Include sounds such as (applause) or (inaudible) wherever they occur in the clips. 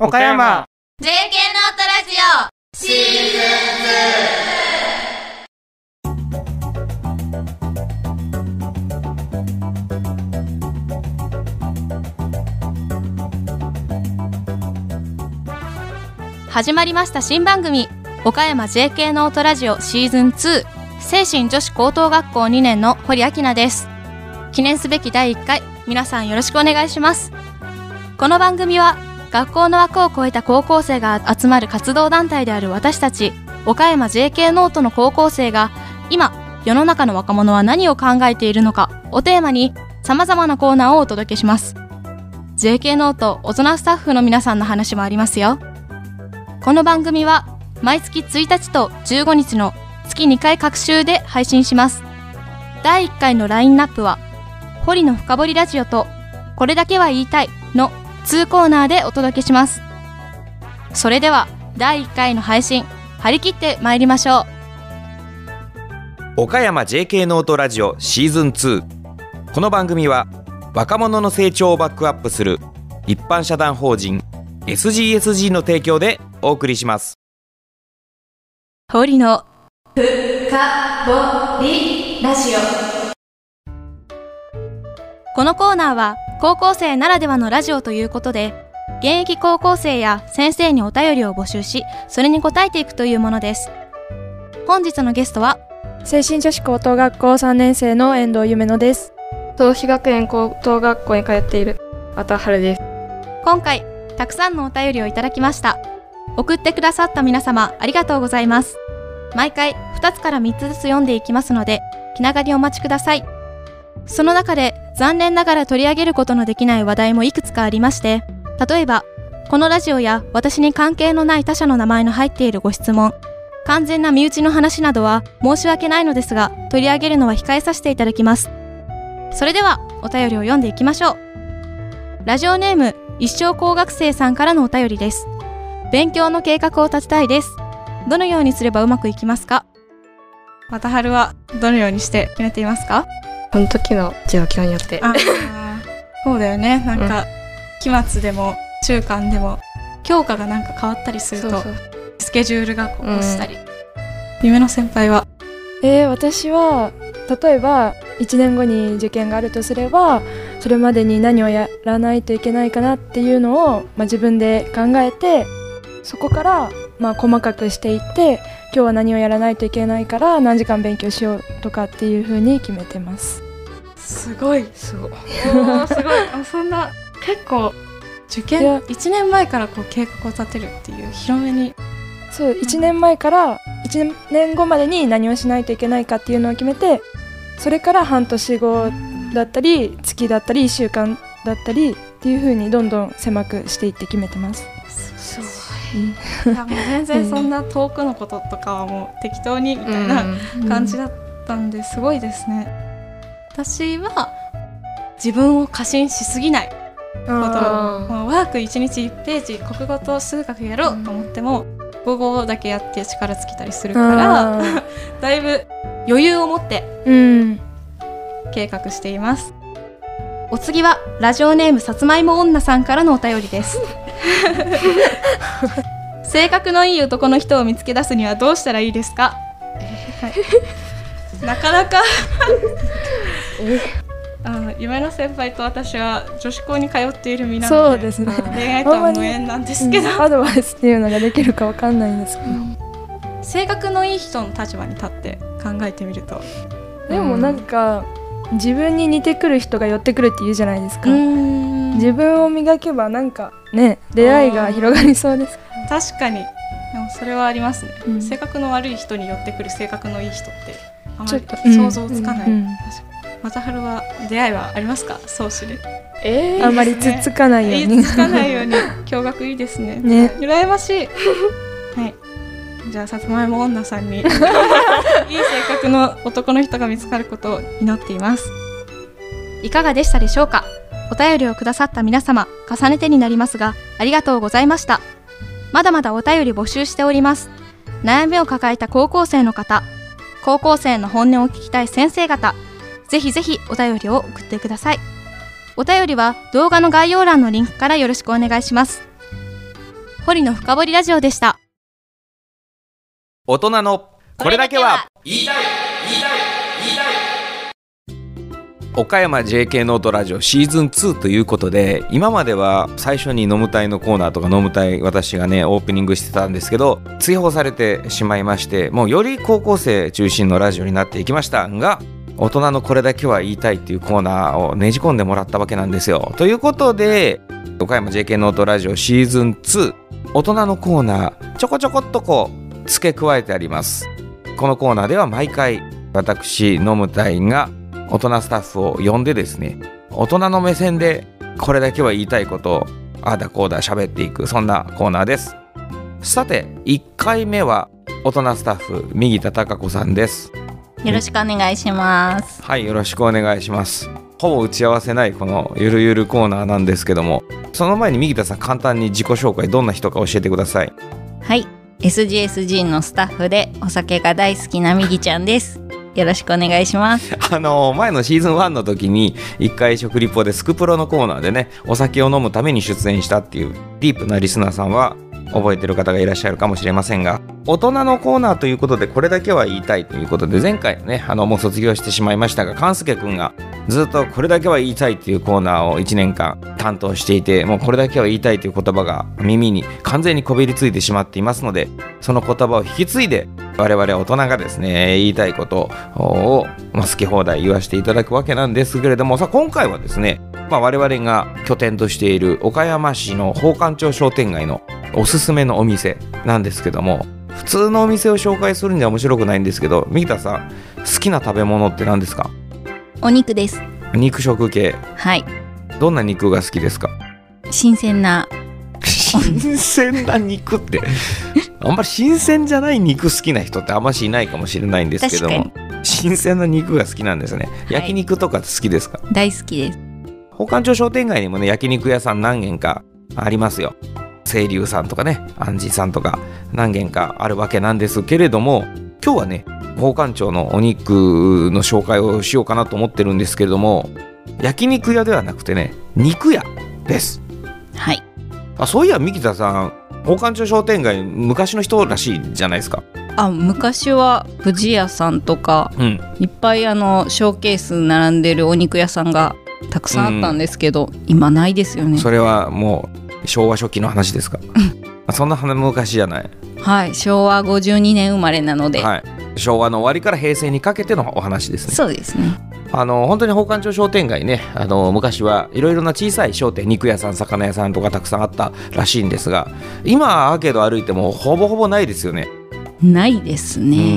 岡山。JK ノートラジオ。シーズン。始まりました新番組。岡山 JK ノートラジオ。シーズン2精神女子高等学校2年の堀明菜です。記念すべき第1回。皆さんよろしくお願いします。この番組は学校の枠を超えた高校生が集まる活動団体である私たち岡山 JK ノートの高校生が今世の中の若者は何を考えているのかをテーマに様々なコーナーをお届けします。JK ノート大人スタッフの皆さんの話もありますよ。この番組は毎月1日と15日の月2回隔週で配信します。第1回のラインナップは堀の深掘りラジオとこれだけは言いたいの2コーナーでお届けします。それでは第1回の配信張り切ってまいりましょう。岡山 JK ノートラジオシーズン2この番組は若者の成長をバックアップする一般社団法人 SGSG の提供でお送りします。堀の深掘りラジオこのコーナーは高校生ならではのラジオということで現役高校生や先生にお便りを募集しそれに答えていくというものです。本日のゲストは精神女子高等学校3年生の遠藤夢乃です。東比学園高等学校に通っている綿春です。今回たくさんのお便りをいただきました。送ってくださった皆様ありがとうございます。毎回2つから3つずつ読んでいきますので気長にお待ちください。その中で残念ながら取り上げることのできない話題もいくつかありまして例えばこのラジオや私に関係のない他者の名前の入っているご質問。完全な身内の話などは申し訳ないのですが取り上げるのは控えさせていただきます。それではお便りを読んでいきましょう。ラジオネーム一生工学生さんからのお便りです。勉強の計画を立てたいです。どのようにすればうまくいきますか？また春はどのようにして決めていますか？その時の状況によって。そうだよね。なんか、うん、期末でも中間でも教科がなんか変わったりするとスケジュールがこうしたり、うん、夢の先輩は？えー、私は例えば1年後に受験があるとすればそれまでに何をやらないといけないかなっていうのを、まあ、自分で考えてそこからまあ細かくしていって今日は何をやらないといけないから何時間勉強しようとかっていうふうに決めてます。すごい。すごい。すごい。あそんな結構受験1年前からこう計画を立てるっていう広めに。そう1年前から1年後までに何をしないといけないかっていうのを決めてそれから半年後だったり月だったり1週間だったりっていうふうにどんどん狭くしていって決めてます。いやもう全然そんな遠くのこととかはもう適当にみたいな感じだったんですごいですね。私は自分を過信しすぎないこと。ワーク1日1ページ国語と数学やろうと思っても、午後だけやって力尽きたりするから (laughs) だいぶ余裕を持って計画しています、お次はラジオネームさつまいも女さんからのお便りです (laughs) 性格のいい男の人を見つけ出すにはどうしたらいいですか、はい、なかなか。あの夢の先輩と私は女子校に通っている身なので。そうですね。恋愛とは無縁なんですけど、うん、アドバイスっていうのができるかわかんないんですけど、うん、性格のいい人の立場に立って考えてみると。でもなんか、うん、自分に似てくる人が寄ってくるって言うじゃないですか。自分を磨けばなんかね出会いが広がりそうです。確かに。でもそれはありますね、性格の悪い人に寄ってくる性格のいい人ってあまり想像つかない、確かに。またはるは出会いはありますか？総司でえー、あんまりつっつかないように。つかないように。(laughs) 驚愕いいですね。ね。羨ましいじゃあさつまいも女さんに。(laughs) いい性格の男の人が見つかることを祈っています。いかがでしたでしょうか？お便りをくださった皆様重ねてになりますがありがとうございました。まだまだお便り募集しております。悩みを抱えた高校生の方高校生の本音を聞きたい先生方ぜひぜひお便りを送ってください。お便りは動画の概要欄のリンクからよろしくお願いします。堀の深掘りラジオでした。大人のこれだけはいいね岡山 JK ノートラジオシーズン2ということで今までは最初に飲む隊のコーナーとか飲む隊私がねオープニングしてたんですけど追放されてしまいましてもうより高校生中心のラジオになっていきましたが大人のこれだけは言いたいっていうコーナーをねじ込んでもらったわけなんですよ。ということで岡山 JK ノートラジオシーズン2大人のコーナーちょこちょこっとこう付け加えてあります。このコーナーでは毎回私飲む隊が大人スタッフを呼んでですね大人の目線でこれだけは言いたいことをああだこうだ喋っていくそんなコーナーですさて1回目は大人スタッフ右田貴子さんですよろしくお願いします。はいよろしくお願いしますほぼ打ち合わせないこのゆるゆるコーナーなんですけどもその前に右田さん簡単に自己紹介どんな人か教えてくださいはい。SGSG のスタッフでお酒が大好きなみぎちゃんです。よろしくお願いします。あの前のシーズン1の時に一回食リポでスクプロのコーナーでねお酒を飲むために出演したっていうディープなリスナーさんは覚えてる方がいらっしゃるかもしれませんが大人のコーナーということでこれだけは言いたいということで前回ねあのもう卒業してしまいましたが勘介くんがずっとこれだけは言いたいっていうコーナーを1年間担当していてもうこれだけは言いたいという言葉が耳に完全にこびりついてしまっていますのでその言葉を引き継いで我々大人がですね言いたいことを、まあ、好き放題言わせていただくわけなんですけれどもさあ今回はですね、まあ、我々が拠点としている岡山市の宝冠町商店街のおすすめのお店なんですけども普通のお店を紹介するには面白くないんですけど三田さん好きな食べ物って何ですか？お肉です。肉食系。はい。どんな肉が好きですか？新鮮な、新鮮な肉って。あんまり新鮮じゃない肉好きな人ってあんましいないかもしれないんですけども確新鮮な肉が好きなんですね。い。焼肉とか好きですか、大好きです。宝冠町商店街にもね焼肉屋さん何軒かありますよ清流さんとかね安治さんとか何軒かあるわけなんですけれども今日はね宝冠町のお肉の紹介をしようかなと思ってるんですけれども焼肉屋ではなくてね肉屋ですはい。あそういや三木田さん宝冠町商店街昔の人らしいじゃないですかあ、昔は藤屋さんとか、うんいっぱいあの、ショーケース並んでるお肉屋さんがたくさんあったんですけど、今ないですよね。それはもう昭和初期の話ですか？あそんな昔じゃないはい。昭和52年生まれなので、はい昭和の終わりから平成にかけてのお話ですねそうですね。あの本当に宝冠町商店街ねあの昔はいろいろな小さい商店肉屋さん魚屋さんとかたくさんあったらしいんですが今アーケード歩いてもほぼほぼないですよね。ないですね。うんうん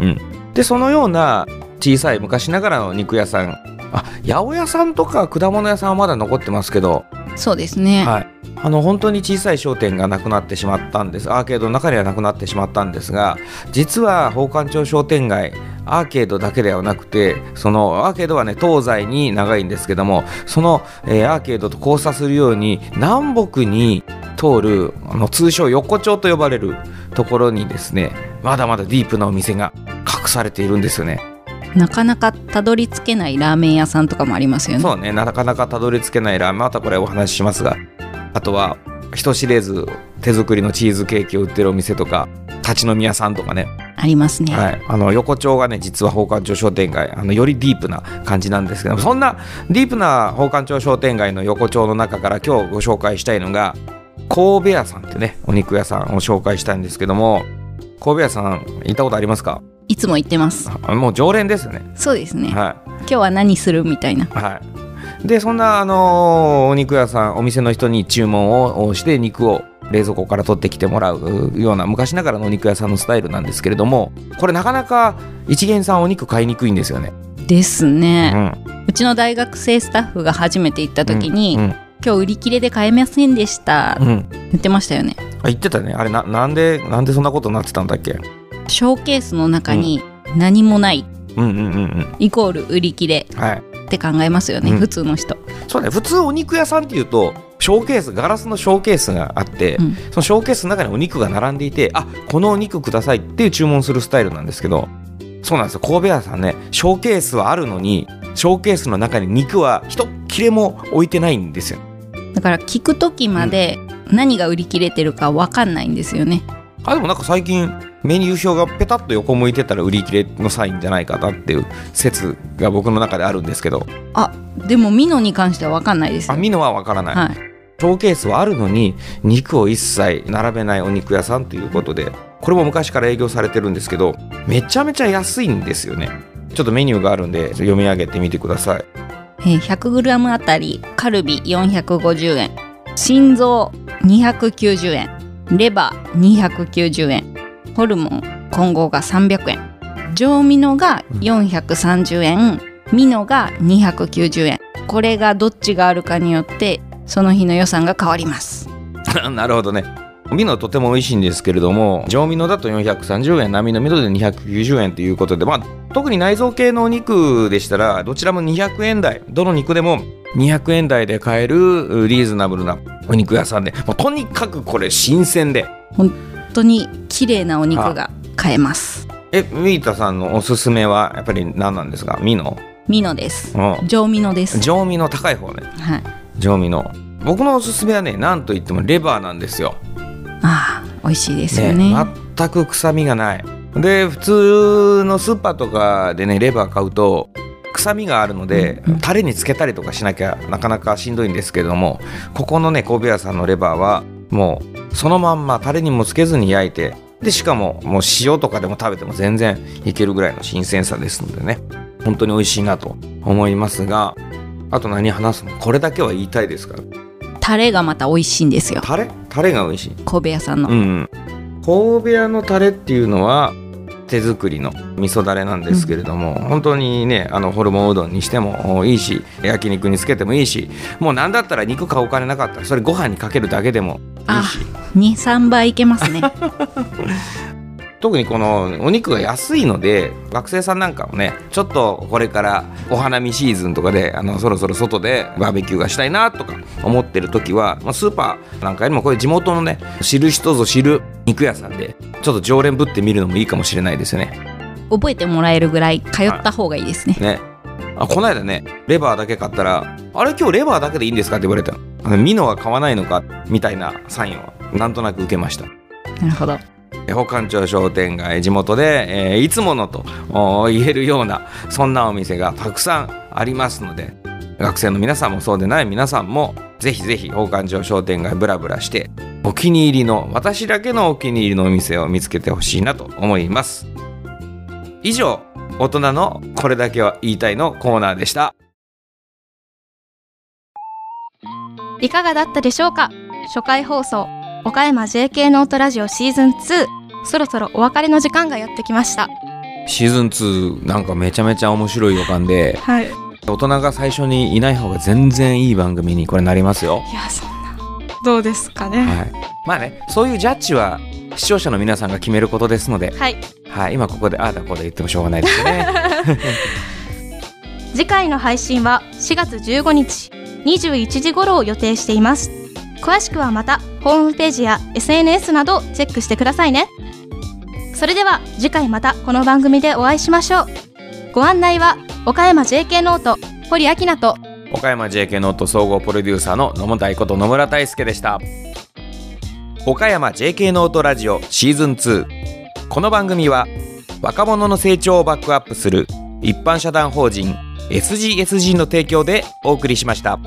うんうん、でそのような小さい昔ながらの肉屋さんあ八百屋さんとか果物屋さんはまだ残ってますけど、そうですね。はい、あの本当に小さい商店がなくなってしまったんですアーケードの中にはなくなってしまったんですが実は宝冠町商店街アーケードだけではなくてそのアーケードはね東西に長いんですけどもその、えーアーケードと交差するように南北に通るあの通称横丁と呼ばれるところにですねまだまだディープなお店が隠されているんですよね。なかなかたどり着けないラーメン屋さんとかもありますよね。そうねなかなかたどり着けないラーメンまたこれお話ししますがあとは人知れず手作りのチーズケーキを売ってるお店とか立ち飲み屋さんとかね、ありますね。はい、あの横丁がね実は宝冠町商店街あのよりディープな感じなんですけどもそんなディープな宝冠町商店街の横丁の中から今日ご紹介したいのが神戸屋さんってねお肉屋さんを紹介したいんですけども神戸屋さん行ったことありますか？いつも行ってます。あもう常連ですよねそうですね。はい今日は何するみたいな。はい、でそんな、あのーお肉屋さんお店の人に注文をして肉を冷蔵庫から取ってきてもらうような昔ながらのお肉屋さんのスタイルなんですけれどもこれなかなか一元さんお肉買いにくいんですよね。ですうね、んうちの大学生スタッフが初めて行った時に、うん今日売り切れで買えませんでした、うん言ってましたよね。あ言ってたねあれななんでなんでそんなことになってたんだっけ？ショーケースの中に何もない、うん。うんうんうんイコール売り切れはい。って考えますよね、うん。普通の人。そうね。普通お肉屋さんっていうとショーケースガラスのショーケースがあって、うん。そのショーケースの中にお肉が並んでいてあこのお肉くださいっていう注文するスタイルなんですけどそうなんですよ。神戸屋さんねショーケースはあるのにショーケースの中に肉は一切れも置いてないんですよ。だから聞く時まで、何が売り切れてるかわかんないんですよね。あでもなんか最近メニュー表がペタッと横向いてたら売り切れのサインじゃないかなっていう説が僕の中であるんですけど。あでもミノに関してはわかんないです。よあミノはわからない、はい。ショーケースはあるのに肉を一切並べないお肉屋さんということでこれも昔から営業されてるんですけどめちゃめちゃ安いんですよね。ちょっとメニューがあるんで読み上げてみてください。えー 100g あたりカルビ450円。心臓290円。レバー290円ホルモン混合が300円上ミノが430円ミノが290円これがどっちがあるかによってその日の予算が変わります。(laughs) なるほどね。ミノとても美味しいんですけれども上ミノだと430円並のミノで290円ということで、まあ、特に内臓系のお肉でしたらどちらも200円台。どの肉でも200円台で買えるリーズナブルなお肉屋さんでもうとにかくこれ新鮮で。本当に綺麗なお肉が買えます。えミータさんのおすすめはやっぱり何なんですか？ミノ？ミノです。うん。上ミノです。上ミノ高い方ね。はい。上ミノ。僕のおすすめはね何と言ってもレバーなんですよ。ああ美味しいですよね全く臭みがない。で普通のスーパーとかでねレバー買うと臭みがあるので、うんうん。タレにつけたりとかしなきゃなかなかしんどいんですけれどもここのね神戸屋さんのレバーはもうそのまんまタレにもつけずに焼いてでしかももう塩とかでも食べても全然いけるぐらいの新鮮さですのでね。本当に美味しいなと思いますがあと何話すの？これだけは言いたいですか？らタレがまた美味しいんですよ。タレ？タレが美味しい。神戸屋さんの、うん、神戸屋のタレっていうのは手作りの味噌だれなんですけれども、本当にねあのホルモンうどんにしてもいいし焼肉につけてもいいしもう何だったら肉買うお金なかったらそれご飯にかけるだけでもいいし。23倍いけますね (laughs) 特にこのお肉が安いので学生さんなんかもねちょっとこれからお花見シーズンとかであのそろそろ外でバーベキューがしたいなとか思ってる時は、まあ、スーパーなんかよりもこれ地元のね知る人ぞ知る肉屋さんでちょっと常連ぶってみるのもいいかもしれないですよね。覚えてもらえるぐらい通った方がいいですねねあこの間ねレバーだけ買ったら「あれ今日レバーだけでいいんですか?」って言われたのミノは買わないのかみたいなサインをなんとなく受けました。なるほど保管町商店街地元で、えーいつものと言えるようなそんなお店がたくさんありますので学生の皆さんもそうでない皆さんもぜひぜひ保管町商店街ブラブラしてお気に入りの私だけのお気に入りのお店を見つけてほしいなと思います。以上大人のこれだけは言いたいのコーナーでした。いかがだったでしょうか？初回放送。岡山 JK ノートラジオシーズン2そろそろお別れの時間がやってきました。シーズン2なんかめちゃめちゃ面白い予感で。はい。い大人が最初にいない方が全然いい番組にこれなりますよ。やそんな。どうですかね。はい、まあねそういうジャッジは視聴者の皆さんが決めることですので、はい。はい、今ここでああだこうだ言ってもしょうがないですね。(laughs) 次回の配信は4月15日21時頃を予定しています詳しくはまたホームページや SNS などチェックしてくださいね。それでは次回またこの番組でお会いしましょう。ご案内は岡山 JK ノート堀明菜と岡山 JK ノート総合プロデューサーの野本愛こと野村大輔でした。岡山 JK ノートラジオシーズン2この番組は若者の成長をバックアップする一般社団法人 SGSG の提供でお送りしました。